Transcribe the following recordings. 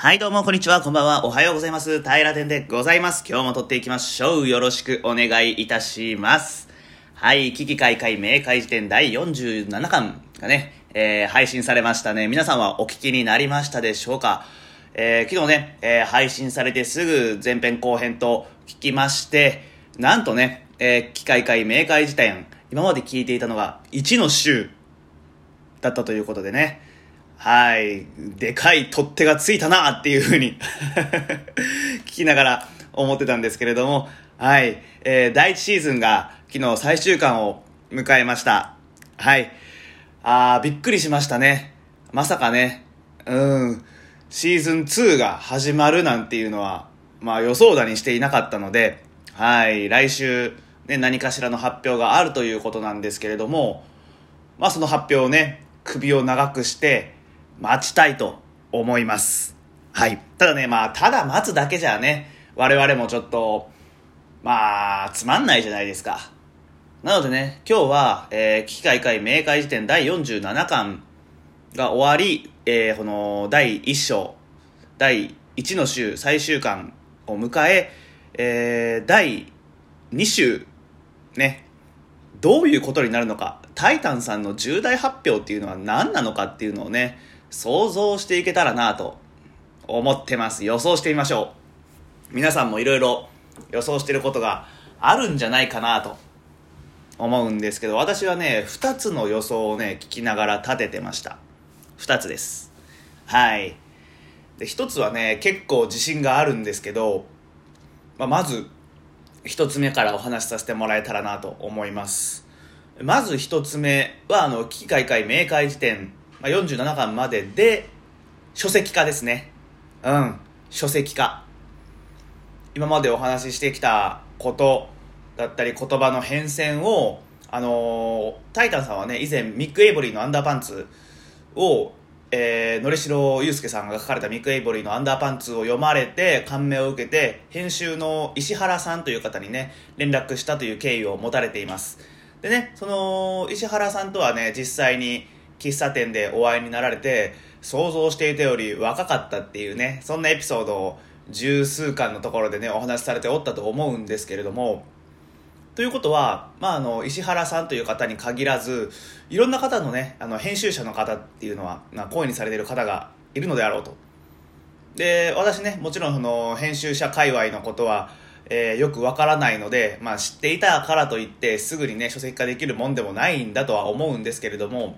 はい、どうも、こんにちは、こんばんは、おはようございます。平天でございます。今日も撮っていきましょう。よろしくお願いいたします。はい、危機開会明快辞典第47巻がね、えー配信されましたね。皆さんはお聞きになりましたでしょうか？えー昨日ね、えー配信されてすぐ前編後編と聞きまして、なんとね、えー、機開会明快辞典、今まで聞いていたのが1の週だったということでね。はい。でかい取っ手がついたなっていうふうに 聞きながら思ってたんですけれども、はい。えー第1シーズンが昨日最終巻を迎えました。はい。あー、びっくりしましたね。まさかね、うん、シーズン2が始まるなんていうのは、まあ予想だにしていなかったので、はい。来週、ね、何かしらの発表があるということなんですけれども、まあその発表をね、首を長くして待ちたいと思います。はい。ただね、まあただ待つだけじゃね、我々もちょっと、まあ、つまんないじゃないですか。なのでね、今日は、えー、危機開会明快辞典第47巻が終わり、えーこの第1章、第1の週最終巻を迎え、えー第2週、ね、どういうことになるのか、タイタンさんの重大発表っていうのは何なのかっていうのをね、想像していけたらなと思ってます。予想してみましょう。皆さんもいろいろ予想してることがあるんじゃないかなと思うんですけど、私はね、2つの予想をね、聞きながら立ててました。2つです。はい。で、1つはね、結構自信があるんですけど、まあ、まず、一つ目からお話しさせてもらえたらなと思います。まず一つ目は、あの、危機開会明快辞典、まあ、47巻までで、書籍化ですね。うん、書籍化。今までお話ししてきたことだったり言葉の変遷を、あのータイタンさんはね、以前ミック・エイボリーのアンダーパンツを、えー、のりしろゆうすけさんが書かれたミック・エイボリーのアンダーパンツを読まれて感銘を受けて編集の石原さんという方にね連絡したという経緯を持たれていますでねその石原さんとはね実際に喫茶店でお会いになられて想像していたより若かったっていうねそんなエピソードを十数巻のところでねお話しされておったと思うんですけれども。ということは、まあ、あの石原さんという方に限らずいろんな方のねあの編集者の方っていうのはまあ声にされている方がいるのであろうと。で私ねもちろんその編集者界隈のことは、えーよくわからないので、まあ、知っていたからといってすぐにね書籍化できるもんでもないんだとは思うんですけれども。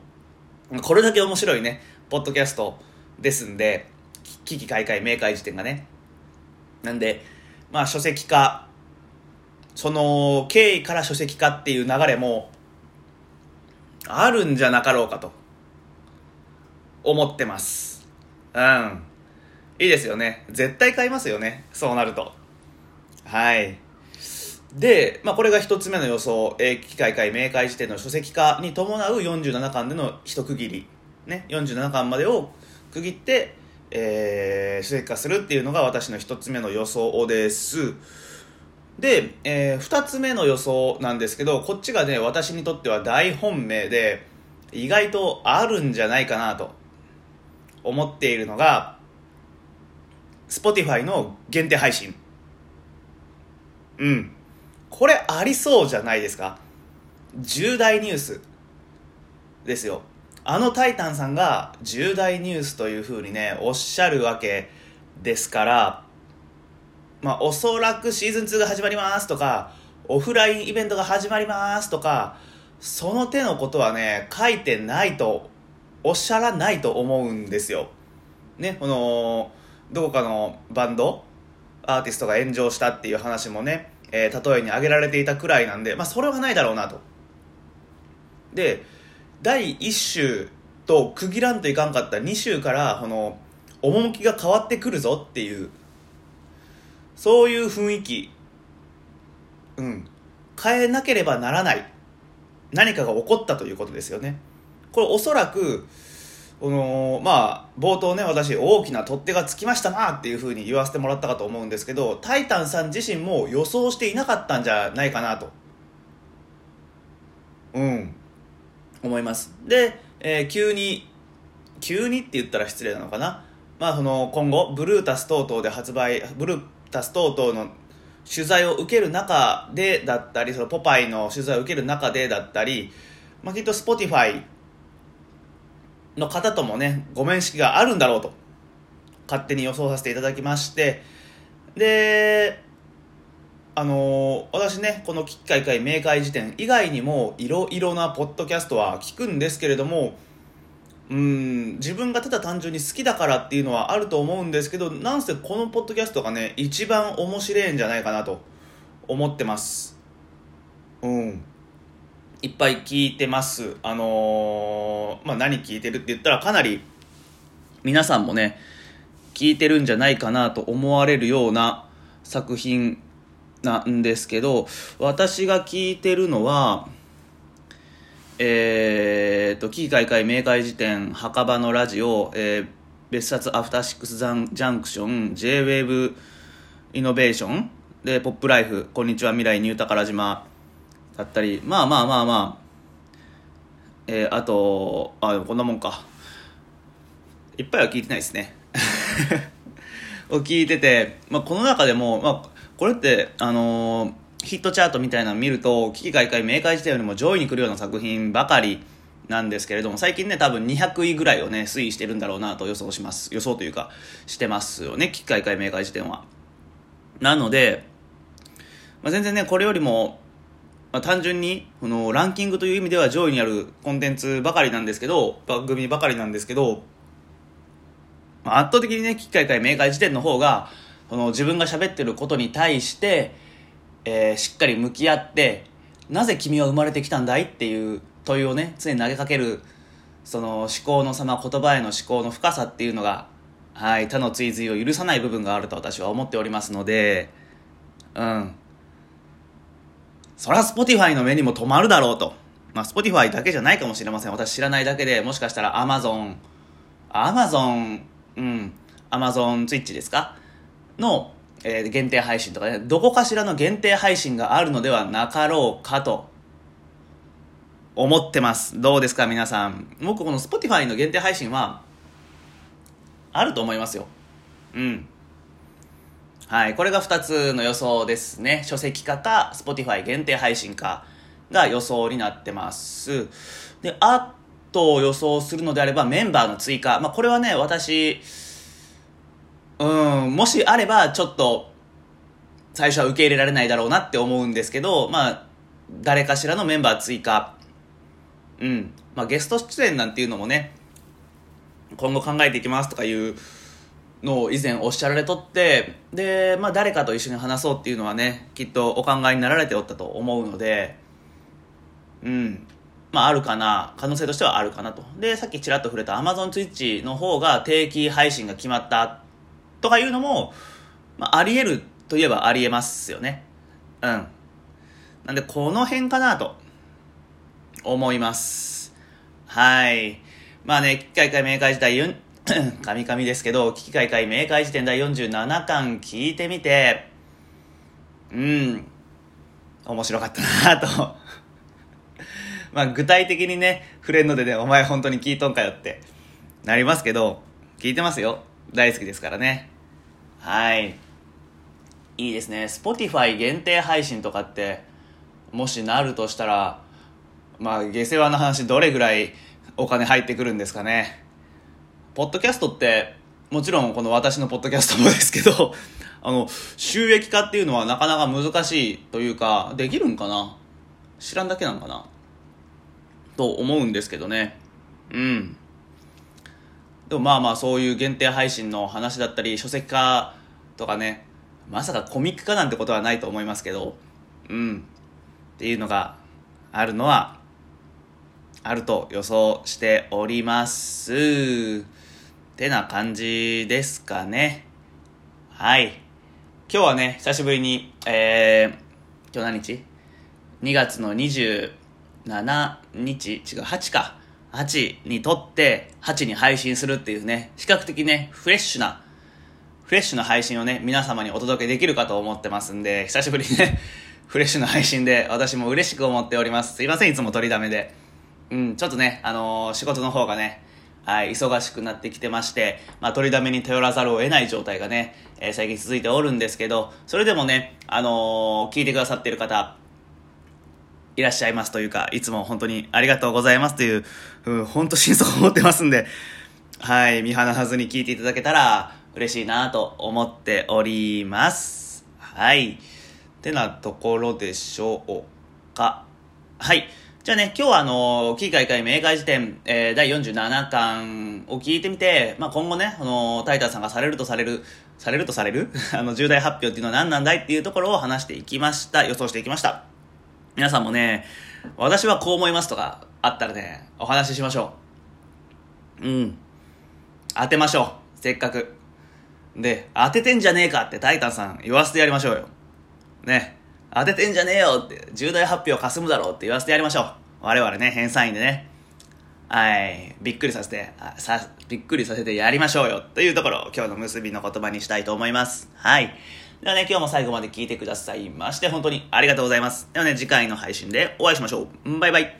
これだけ面白いねポッドキャストですんで危機開会明快辞典がね。なんでまあ書籍化その経緯から書籍化っていう流れもあるんじゃなかろうかと思ってます。うん。いいですよね。絶対買いますよね。そうなると。はい。で、まあ、これが一つ目の予想、えー、機械会明快辞典の書籍化に伴う47巻での一区切り、ね、47巻までを区切って、えー書籍化するっていうのが私の一つ目の予想です。で、えー二つ目の予想なんですけど、こっちがね、私にとっては大本命で、意外とあるんじゃないかなと思っているのが、Spotify の限定配信。うん。これありそうじゃないですか重大ニュースですよ。あのタイタンさんが重大ニュースというふうにね、おっしゃるわけですから、まあ、おそらくシーズン2が始まりますとか、オフラインイベントが始まりますとか、その手のことはね、書いてないと、おっしゃらないと思うんですよ。ね、この、どこかのバンド、アーティストが炎上したっていう話もね、えー例えに挙げられていたくらいなんで、まあ、それはないだろうなと。で、第1週と区切らんといかんかった2週から、この、趣が変わってくるぞっていう、そういう雰囲気、うん、変えなければならない何かが起こったということですよね。これおそらく、このまあ冒頭ね私大きな取っ手がつきましたなっていうふうに言わせてもらったかと思うんですけどタイタンさん自身も予想していなかったんじゃないかなと。うん。思います。で、えー急に急にって言ったら失礼なのかな。まあ、その今後ブルータス等々で発売ブルータス等々の取材を受ける中でだったりそのポパイの取材を受ける中でだったり、まあ、きっと Spotify の方ともねご面識があるんだろうと勝手に予想させていただきましてであの私ねこの「機開会明快辞典」以外にもいろいろなポッドキャストは聞くんですけれどもうん自分がただ単純に好きだからっていうのはあると思うんですけどなんせこのポッドキャストがね一番面白いんじゃないかなと思ってます。うん。いっぱい聞いてます。あのー、まあ何聞いてるって言ったらかなり皆さんもね聞いてるんじゃないかなと思われるような作品なんですけど私が聞いてるのはえーと、キー開会明快辞典墓場のラジオ、えー、別冊アフターシックスジャンクション JWAVE イノベーションでポップライフこんにちは未来ニュータカラ島だったりまあまあまあまあえー、あとあこんなもんか。いっぱいは聞いてないですね。を聞いてて、まあ、この中でも、まあ、これってあのーヒットチャートみたいなの見ると危機開会明快時点よりも上位に来るような作品ばかりなんですけれども最近ね多分200位ぐらいをね推移してるんだろうなと予想します。予想というかしてますよね危機開会明快時点は。なので、まあ、全然ねこれよりも、まあ、単純にこのランキングという意味では上位にあるコンテンツばかりなんですけど番組ばかりなんですけど、まあ、圧倒的にね機開会明快時点の方がこの自分が喋ってることに対してえー、しっかり向き合ってなぜ君は生まれてきたんだいっていう問いをね常に投げかけるその思考の様言葉への思考の深さっていうのが、はい、他の追随を許さない部分があると私は思っておりますのでうん。そりゃ Spotify の目にも留まるだろうとまあ Spotify だけじゃないかもしれません私知らないだけでもしかしたら Amazon Amazon うん Amazon Twitch ですか？のえー、限定配信とかね、どこかしらの限定配信があるのではなかろうかと思ってます。どうですか皆さん？僕この Spotify の限定配信は、あると思いますよ。うん。はい。これが2つの予想ですね。書籍化か、Spotify 限定配信かが予想になってます。で、あと予想するのであればメンバーの追加。まあ、これはね、私、うん、もしあれば、ちょっと、最初は受け入れられないだろうなって思うんですけど、まあ、誰かしらのメンバー追加。うん。まあ、ゲスト出演なんていうのもね、今後考えていきますとかいうの以前おっしゃられとって、で、まあ、誰かと一緒に話そうっていうのはね、きっとお考えになられておったと思うので、うん。まあ、あるかな。可能性としてはあるかなと。で、さっきちらっと触れた Amazon Twitch の方が定期配信が決まったとかいうのも、まあ、あり得るといえばあり得ますよね。うん。なんで、この辺かなと、思います。はい。まあね、機械会明快時代時代、神々ですけど、危機開会明快時点第47巻聞いてみて、うん、面白かったなと。まあ具体的にね、触れんのでね、お前本当に聞いとんかよってなりますけど、聞いてますよ。大好きですからね。はい。いいですね。Spotify 限定配信とかって、もしなるとしたら、まあ、下世話の話どれぐらいお金入ってくるんですかね。ポッドキャストって、もちろんこの私のポッドキャストもですけど、あの、収益化っていうのはなかなか難しいというか、できるんかな？知らんだけなんかな？と思うんですけどね。うん。でもまあまあそういう限定配信の話だったり書籍化とかねまさかコミック化なんてことはないと思いますけどうんっていうのがあるのはあると予想しております。ってな感じですかね。はい。今日はね久しぶりにえー、今日何日 ?2 月の27日。違う8か。8に撮って8に配信するっていうね。比較的ねフレッシュなフレッシュな配信をね皆様にお届けできるかと思ってますんで久しぶりにね フレッシュな配信で私も嬉しく思っております。すいませんいつも取りだめで。うんちょっとねあのー、仕事の方がねはい、忙しくなってきてまして、まあ、取りだめに頼らざるを得ない状態がね、えー最近続いておるんですけど、それでもね、あのー聞いてくださってる方、いらっしゃいますというか、いつも本当にありがとうございますという、うん、本当心底思ってますんで、はい、見放さずに聞いていただけたら嬉しいなと思っております。はい。ってなところでしょうか。はい。じゃあね、今日はあの、キー開会明快辞典、えー第47巻を聞いてみて、まあ、今後ね、あの、タイタンさんがされるとされる、されるとされる？あの、重大発表っていうのは何なんだいっていうところを話していきました。予想していきました。皆さんもね、私はこう思いますとかあったらね、お話ししましょう。うん。当てましょう。せっかく。で、当ててんじゃねえかってタイタンさん言わせてやりましょうよ。ね。当ててんじゃねえよって、重大発表かすむだろうって言わせてやりましょう。我々ね、編纂員でね。はい。びっくりさせて、さ、びっくりさせてやりましょうよ。というところを今日の結びの言葉にしたいと思います。はい。ではね、今日も最後まで聞いてくださいまして、本当にありがとうございます。ではね、次回の配信でお会いしましょう。バイバイ。